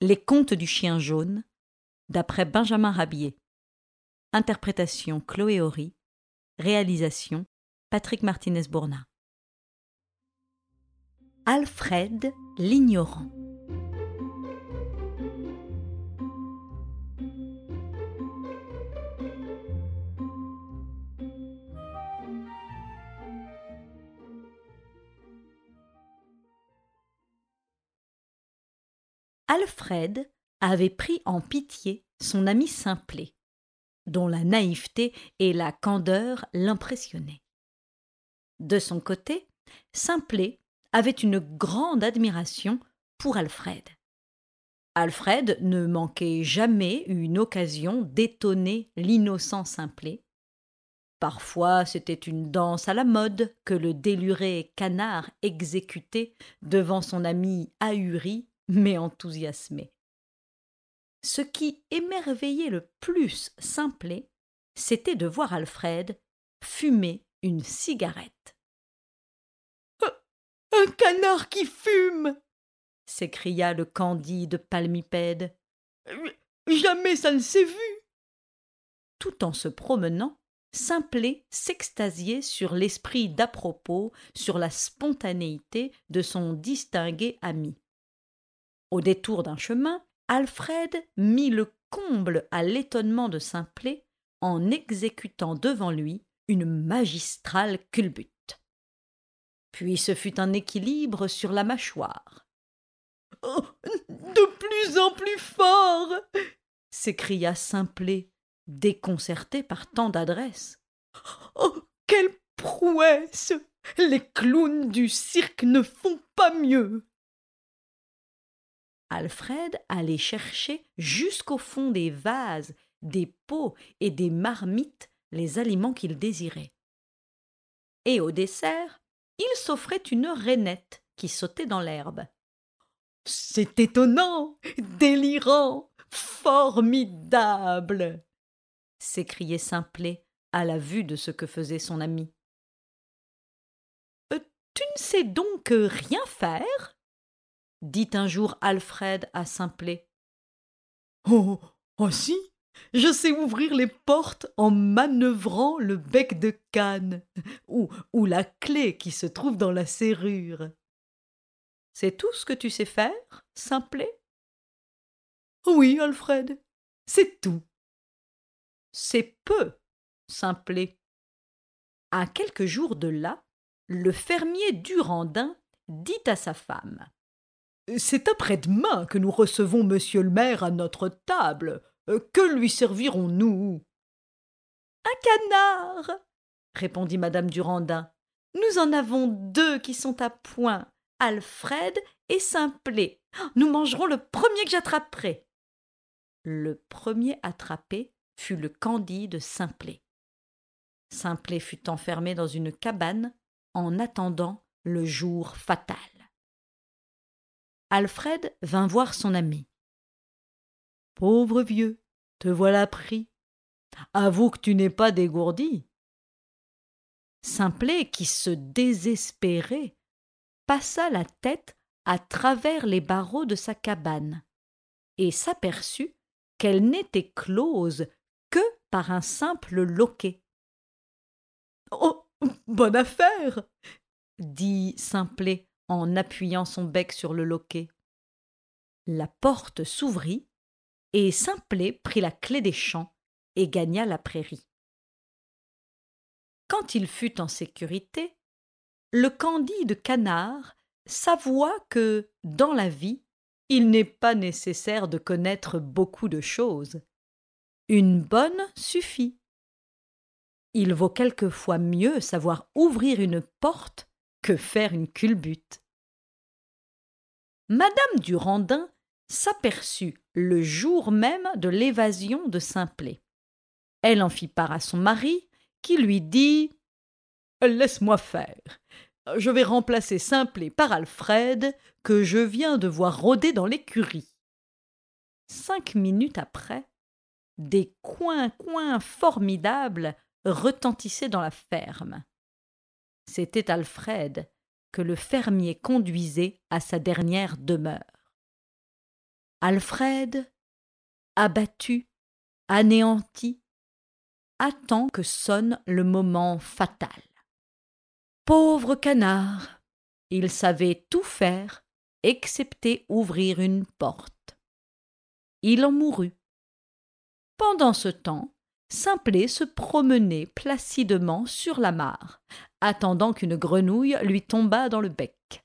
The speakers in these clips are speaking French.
Les contes du chien jaune, d'après Benjamin Rabier. Interprétation Chloé Horry. Réalisation Patrick Martinez-Bourna. Alfred l'ignorant. Alfred avait pris en pitié son ami Simplet, dont la naïveté et la candeur l'impressionnaient. De son côté, Simplet avait une grande admiration pour Alfred. Alfred ne manquait jamais une occasion d'étonner l'innocent Simplet. Parfois c'était une danse à la mode que le déluré canard exécutait devant son ami ahuri mais enthousiasmé. Ce qui émerveillait le plus Simplet, c'était de voir Alfred fumer une cigarette. Un canard qui fume s'écria le candide palmipède. Jamais ça ne s'est vu. Tout en se promenant, Simplet s'extasiait sur l'esprit d'à-propos, sur la spontanéité de son distingué ami. Au détour d'un chemin, Alfred mit le comble à l'étonnement de Simplet en exécutant devant lui une magistrale culbute. Puis ce fut un équilibre sur la mâchoire. Oh, de plus en plus fort s'écria Simplet, déconcerté par tant d'adresse. Oh, quelle prouesse Les clowns du cirque ne font pas mieux Alfred allait chercher jusqu'au fond des vases, des pots et des marmites les aliments qu'il désirait. Et au dessert, il s'offrait une rainette qui sautait dans l'herbe. C'est étonnant, délirant, formidable s'écriait Simplet à la vue de ce que faisait son ami. Euh, tu ne sais donc rien faire? Dit un jour Alfred à Simplet. Oh. Oh si. Je sais ouvrir les portes en manœuvrant le bec de canne ou, ou la clé qui se trouve dans la serrure. C'est tout ce que tu sais faire, Simplet Oui, Alfred, c'est tout. C'est peu, Simplet. À quelques jours de là, le fermier Durandin dit à sa femme c'est après-demain que nous recevons monsieur le maire à notre table. Euh, que lui servirons-nous? Un canard répondit madame Durandin. Nous en avons deux qui sont à point, Alfred et Simplet. Nous mangerons le premier que j'attraperai. Le premier attrapé fut le candide Simplet. Simplet fut enfermé dans une cabane en attendant le jour fatal. Alfred vint voir son ami. Pauvre vieux, te voilà pris. Avoue que tu n'es pas dégourdi. Simplet, qui se désespérait, passa la tête à travers les barreaux de sa cabane et s'aperçut qu'elle n'était close que par un simple loquet. Oh. Bonne affaire. dit Simplet en appuyant son bec sur le loquet. La porte s'ouvrit, et Simplet prit la clé des champs et gagna la prairie. Quand il fut en sécurité, le candide canard s'avoua que, dans la vie, il n'est pas nécessaire de connaître beaucoup de choses. Une bonne suffit. Il vaut quelquefois mieux savoir ouvrir une porte que faire une culbute. Madame Durandin s'aperçut le jour même de l'évasion de Simplet. Elle en fit part à son mari, qui lui dit Laisse-moi faire. Je vais remplacer Simplet par Alfred, que je viens de voir rôder dans l'écurie. Cinq minutes après, des coins-coins formidables retentissaient dans la ferme. C'était Alfred que le fermier conduisait à sa dernière demeure. Alfred, abattu, anéanti, attend que sonne le moment fatal. Pauvre canard, il savait tout faire, excepté ouvrir une porte. Il en mourut. Pendant ce temps, Simplet se promenait placidement sur la mare, attendant qu'une grenouille lui tombât dans le bec.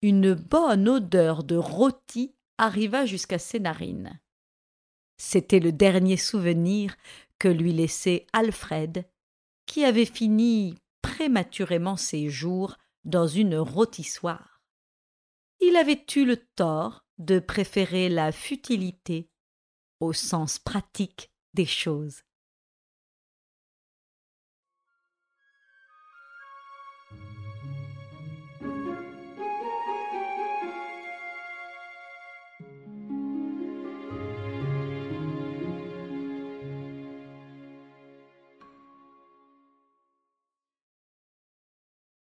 Une bonne odeur de rôti arriva jusqu'à ses narines. C'était le dernier souvenir que lui laissait Alfred, qui avait fini prématurément ses jours dans une rôtissoire. Il avait eu le tort de préférer la futilité au sens pratique des choses.